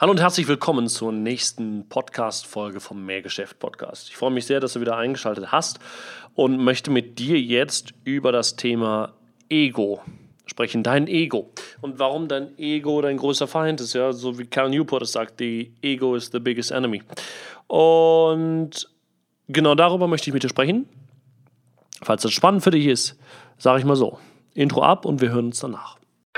Hallo und herzlich willkommen zur nächsten Podcast-Folge vom Mehrgeschäft Podcast. Ich freue mich sehr, dass du wieder eingeschaltet hast und möchte mit dir jetzt über das Thema Ego sprechen. Dein Ego. Und warum dein Ego dein größter Feind ist, ja, so wie Cal Newport es sagt, the Ego is the biggest enemy. Und genau darüber möchte ich mit dir sprechen. Falls das spannend für dich ist, sage ich mal so. Intro ab und wir hören uns danach.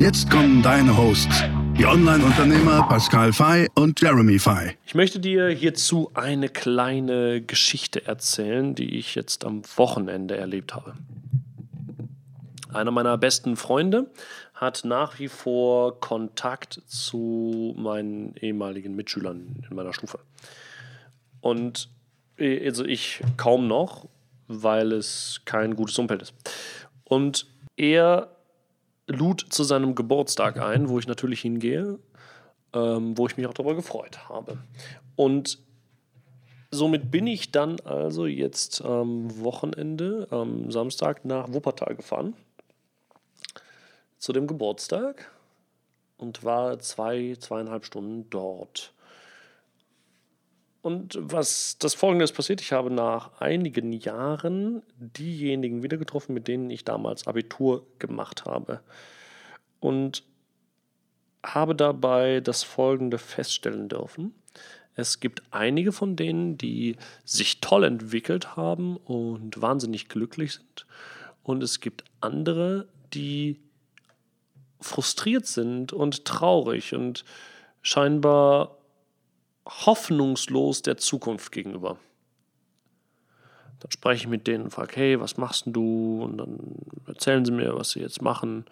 Jetzt kommen deine Hosts, die Online-Unternehmer Pascal Fay und Jeremy Fay. Ich möchte dir hierzu eine kleine Geschichte erzählen, die ich jetzt am Wochenende erlebt habe. Einer meiner besten Freunde hat nach wie vor Kontakt zu meinen ehemaligen Mitschülern in meiner Stufe. Und äh, also ich kaum noch, weil es kein gutes Umfeld ist. Und er lud zu seinem Geburtstag ein, wo ich natürlich hingehe, ähm, wo ich mich auch darüber gefreut habe. Und somit bin ich dann also jetzt am Wochenende, am Samstag nach Wuppertal gefahren zu dem Geburtstag und war zwei, zweieinhalb Stunden dort. Und was das folgende ist passiert, ich habe nach einigen Jahren diejenigen wieder getroffen, mit denen ich damals Abitur gemacht habe. Und habe dabei das folgende feststellen dürfen. Es gibt einige von denen, die sich toll entwickelt haben und wahnsinnig glücklich sind. Und es gibt andere, die frustriert sind und traurig und scheinbar hoffnungslos der Zukunft gegenüber. Dann spreche ich mit denen und frage, hey, was machst du? Und dann erzählen sie mir, was sie jetzt machen.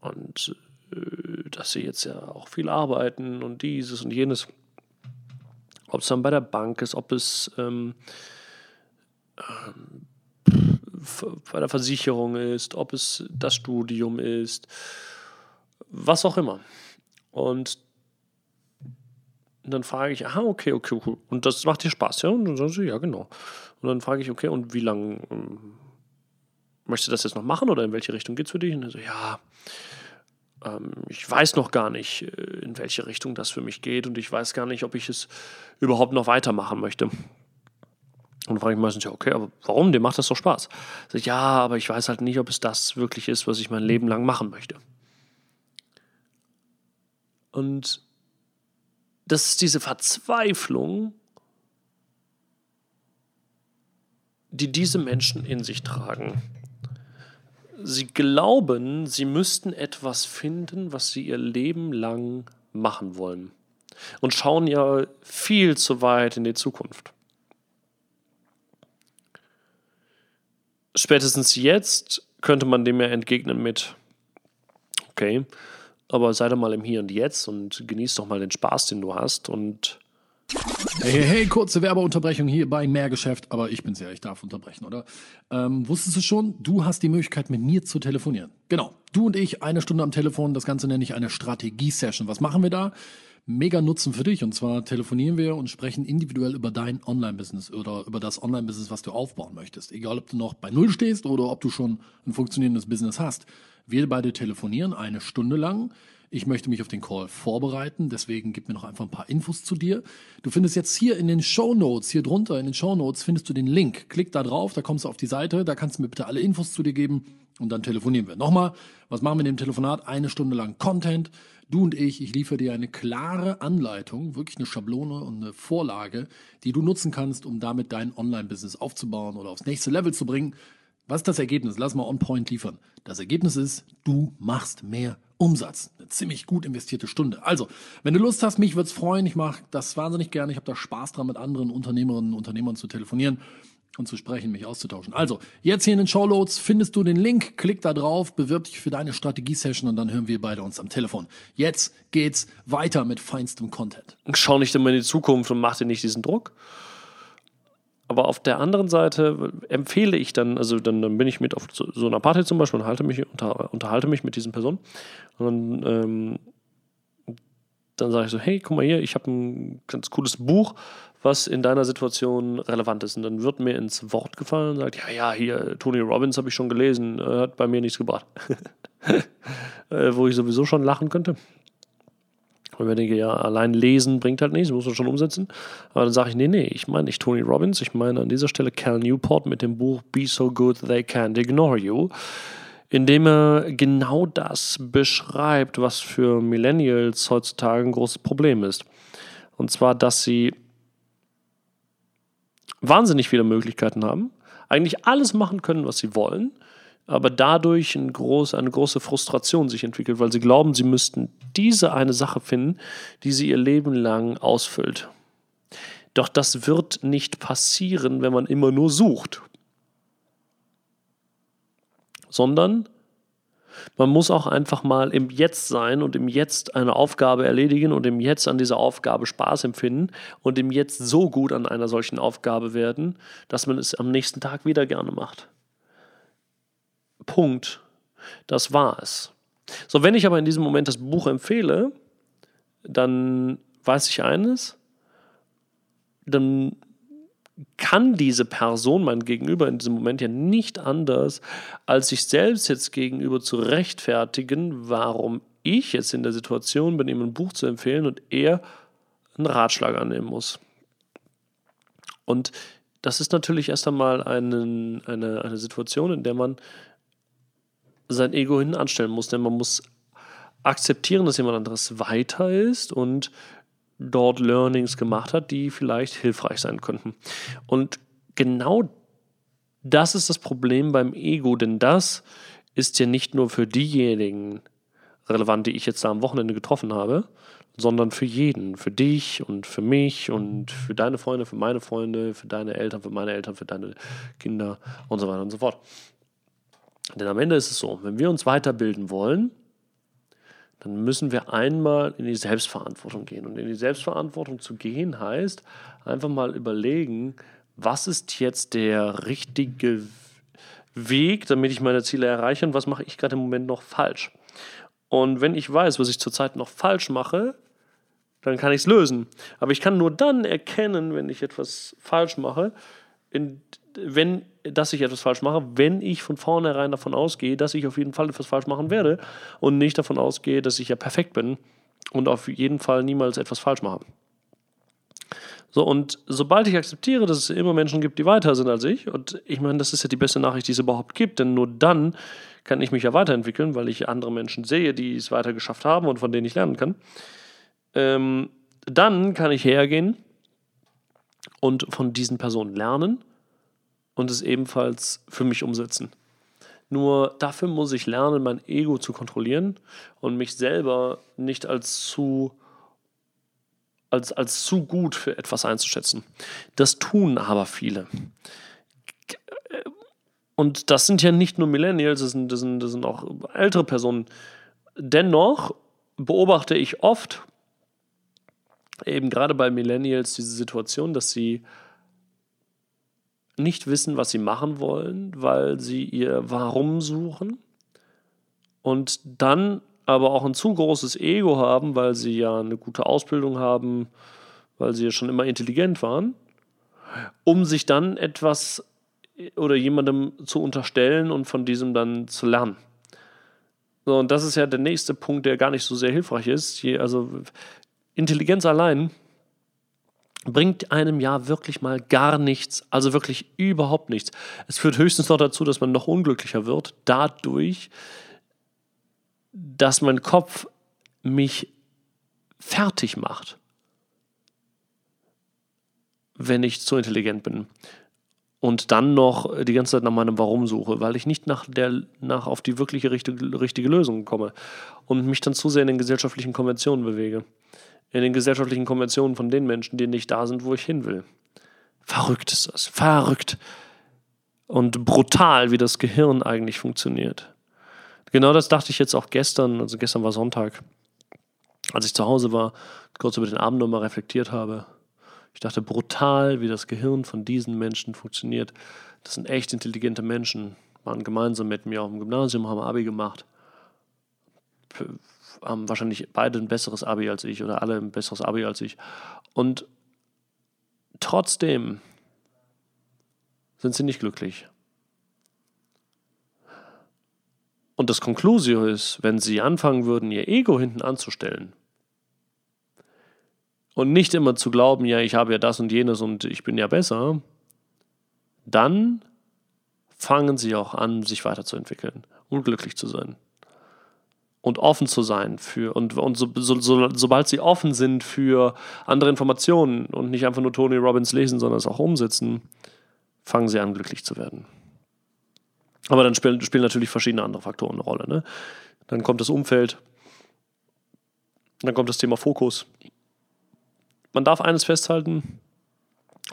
Und äh, dass sie jetzt ja auch viel arbeiten und dieses und jenes. Ob es dann bei der Bank ist, ob es ähm, ähm, bei der Versicherung ist, ob es das Studium ist, was auch immer. Und und dann frage ich, aha, okay, okay, cool. Und das macht dir Spaß, ja? Und dann sagen sie, ja, genau. Und dann frage ich, okay, und wie lange ähm, möchtest du das jetzt noch machen oder in welche Richtung geht es für dich? Und dann so, ja, ähm, ich weiß noch gar nicht, äh, in welche Richtung das für mich geht und ich weiß gar nicht, ob ich es überhaupt noch weitermachen möchte. Und dann frage ich meistens, ja, okay, aber warum? Dir macht das doch Spaß. Ich, ja, aber ich weiß halt nicht, ob es das wirklich ist, was ich mein Leben lang machen möchte. Und das ist diese Verzweiflung, die diese Menschen in sich tragen. Sie glauben, sie müssten etwas finden, was sie ihr Leben lang machen wollen. Und schauen ja viel zu weit in die Zukunft. Spätestens jetzt könnte man dem ja entgegnen mit, okay, aber sei doch mal im Hier und Jetzt und genieß doch mal den Spaß, den du hast und Hey, hey, kurze Werbeunterbrechung hier bei Mehrgeschäft, aber ich bin's ja, ich darf unterbrechen, oder? Ähm, wusstest du schon, du hast die Möglichkeit, mit mir zu telefonieren. Genau, du und ich, eine Stunde am Telefon, das Ganze nenne ich eine Strategie-Session. Was machen wir da? Mega Nutzen für dich und zwar telefonieren wir und sprechen individuell über dein Online-Business oder über das Online-Business, was du aufbauen möchtest. Egal, ob du noch bei Null stehst oder ob du schon ein funktionierendes Business hast. Wir beide telefonieren eine Stunde lang. Ich möchte mich auf den Call vorbereiten, deswegen gib mir noch einfach ein paar Infos zu dir. Du findest jetzt hier in den Show Notes, hier drunter in den Show Notes findest du den Link. Klick da drauf, da kommst du auf die Seite, da kannst du mir bitte alle Infos zu dir geben und dann telefonieren wir. Nochmal, was machen wir in dem Telefonat? Eine Stunde lang Content. Du und ich, ich liefere dir eine klare Anleitung, wirklich eine Schablone und eine Vorlage, die du nutzen kannst, um damit dein Online-Business aufzubauen oder aufs nächste Level zu bringen. Was ist das Ergebnis? Lass mal on point liefern. Das Ergebnis ist, du machst mehr Umsatz. Eine ziemlich gut investierte Stunde. Also, wenn du Lust hast, mich würde es freuen. Ich mache das wahnsinnig gerne. Ich habe da Spaß dran, mit anderen Unternehmerinnen und Unternehmern zu telefonieren. und zu sprechen, mich auszutauschen. Also, jetzt hier in den Showloads findest du den Link, klick da drauf, bewirb dich für deine Strategie-Session und dann hören wir beide uns am Telefon. Jetzt geht's weiter mit feinstem Content. Schau nicht immer in die Zukunft und mach dir nicht diesen Druck. Aber auf der anderen Seite empfehle ich dann, also dann, dann bin ich mit auf so, einer Party zum Beispiel und halte mich, unter, unterhalte mich mit diesen Personen. Und dann, ähm, dann sage ich so, hey, guck mal hier, ich habe ein ganz cooles Buch, was in deiner Situation relevant ist. Und dann wird mir ins Wort gefallen und sagt, ja, ja, hier, Tony Robbins habe ich schon gelesen, äh, hat bei mir nichts gebracht. äh, wo ich sowieso schon lachen könnte. Und ich denke, ja, allein lesen bringt halt nichts, muss man schon umsetzen. Aber dann sage ich, nee, nee, ich meine nicht Tony Robbins, ich meine an dieser Stelle Cal Newport mit dem Buch Be So Good They Can't Ignore You, in dem er genau das beschreibt, was für Millennials heutzutage ein großes Problem ist. Und zwar, dass sie wahnsinnig viele Möglichkeiten haben, eigentlich alles machen können, was sie wollen, aber dadurch ein groß, eine große Frustration sich entwickelt, weil sie glauben, sie müssten diese eine Sache finden, die sie ihr Leben lang ausfüllt. Doch das wird nicht passieren, wenn man immer nur sucht, sondern man muss auch einfach mal im Jetzt sein und im Jetzt eine Aufgabe erledigen und im Jetzt an dieser Aufgabe Spaß empfinden und im Jetzt so gut an einer solchen Aufgabe werden, dass man es am nächsten Tag wieder gerne macht. Punkt. Das war es. So, wenn ich aber in diesem Moment das Buch empfehle, dann weiß ich eines, dann kann diese Person, mein Gegenüber in diesem Moment ja nicht anders, als sich selbst jetzt gegenüber zu rechtfertigen, warum ich jetzt in der Situation bin, ihm ein Buch zu empfehlen und er einen Ratschlag annehmen muss. Und das ist natürlich erst einmal einen, eine, eine Situation, in der man sein Ego hinten anstellen muss, denn man muss akzeptieren, dass jemand anderes weiter ist und dort Learnings gemacht hat, die vielleicht hilfreich sein könnten. Und genau das ist das Problem beim Ego, denn das ist ja nicht nur für diejenigen relevant, die ich jetzt da am Wochenende getroffen habe, sondern für jeden, für dich und für mich und für deine Freunde, für meine Freunde, für deine Eltern, für meine Eltern, für deine Kinder und so weiter und so fort. Denn am Ende ist es so, wenn wir uns weiterbilden wollen, dann müssen wir einmal in die Selbstverantwortung gehen. Und in die Selbstverantwortung zu gehen heißt einfach mal überlegen, was ist jetzt der richtige Weg, damit ich meine Ziele erreiche und was mache ich gerade im Moment noch falsch. Und wenn ich weiß, was ich zurzeit noch falsch mache, dann kann ich es lösen. Aber ich kann nur dann erkennen, wenn ich etwas falsch mache, in, wenn, dass ich etwas falsch mache, wenn ich von vornherein davon ausgehe, dass ich auf jeden Fall etwas falsch machen werde und nicht davon ausgehe, dass ich ja perfekt bin und auf jeden Fall niemals etwas falsch mache. So, und sobald ich akzeptiere, dass es immer Menschen gibt, die weiter sind als ich, und ich meine, das ist ja die beste Nachricht, die es überhaupt gibt, denn nur dann kann ich mich ja weiterentwickeln, weil ich andere Menschen sehe, die es weiter geschafft haben und von denen ich lernen kann, ähm, dann kann ich hergehen und von diesen Personen lernen und es ebenfalls für mich umsetzen. Nur dafür muss ich lernen, mein Ego zu kontrollieren und mich selber nicht als zu, als, als zu gut für etwas einzuschätzen. Das tun aber viele. Und das sind ja nicht nur Millennials, das sind, das sind, das sind auch ältere Personen. Dennoch beobachte ich oft, eben gerade bei Millennials, diese Situation, dass sie nicht wissen, was sie machen wollen, weil sie ihr Warum suchen und dann aber auch ein zu großes Ego haben, weil sie ja eine gute Ausbildung haben, weil sie ja schon immer intelligent waren, um sich dann etwas oder jemandem zu unterstellen und von diesem dann zu lernen. So, und das ist ja der nächste Punkt, der gar nicht so sehr hilfreich ist. also Intelligenz allein bringt einem ja wirklich mal gar nichts, also wirklich überhaupt nichts. Es führt höchstens noch dazu, dass man noch unglücklicher wird, dadurch, dass mein Kopf mich fertig macht, wenn ich zu intelligent bin. Und dann noch die ganze Zeit nach meinem Warum suche, weil ich nicht nach, der, nach auf die wirkliche richtige, richtige Lösung komme und mich dann zu sehr in den gesellschaftlichen Konventionen bewege in den gesellschaftlichen Konventionen von den Menschen, die nicht da sind, wo ich hin will. Verrückt ist das. Verrückt. und brutal, wie das Gehirn eigentlich funktioniert. Genau das dachte ich jetzt auch gestern, also gestern war Sonntag, als ich zu Hause war, kurz über den Abend nochmal reflektiert habe. Ich dachte brutal, wie das Gehirn von diesen Menschen funktioniert. Das sind echt intelligente Menschen, waren gemeinsam mit mir auf dem Gymnasium, haben Abi gemacht, haben wahrscheinlich beide ein besseres Abi als ich oder alle ein besseres Abi als ich. Und trotzdem sind sie nicht glücklich. Und das Conclusio ist, wenn sie anfangen würden, ihr Ego hinten anzustellen und nicht immer zu glauben, ja, ich habe ja das und jenes und ich bin ja besser, dann fangen sie auch an, sich weiterzuentwickeln und glücklich zu sein. Und offen zu sein für, und, und so, so, so, sobald sie offen sind für andere Informationen und nicht einfach nur Tony Robbins lesen, sondern es auch umsetzen, fangen sie an, glücklich zu werden. Aber dann spielen, spielen natürlich verschiedene andere Faktoren eine Rolle. Ne? Dann kommt das Umfeld, dann kommt das Thema Fokus. Man darf eines festhalten: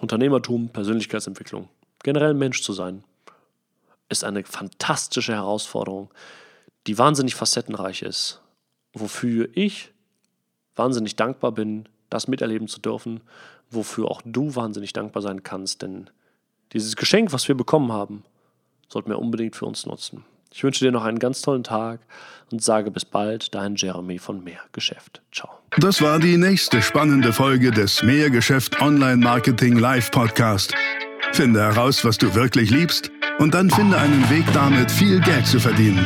Unternehmertum, Persönlichkeitsentwicklung, generell Mensch zu sein, ist eine fantastische Herausforderung, die wahnsinnig facettenreich ist, wofür ich wahnsinnig dankbar bin, das miterleben zu dürfen, wofür auch du wahnsinnig dankbar sein kannst, denn dieses Geschenk, was wir bekommen haben, sollten wir unbedingt für uns nutzen. Ich wünsche dir noch einen ganz tollen Tag und sage bis bald, dein Jeremy von Mehrgeschäft. Ciao. Das war die nächste spannende Folge des Mehrgeschäft Online Marketing Live Podcast. Finde heraus, was du wirklich liebst und dann finde einen Weg damit, viel Geld zu verdienen.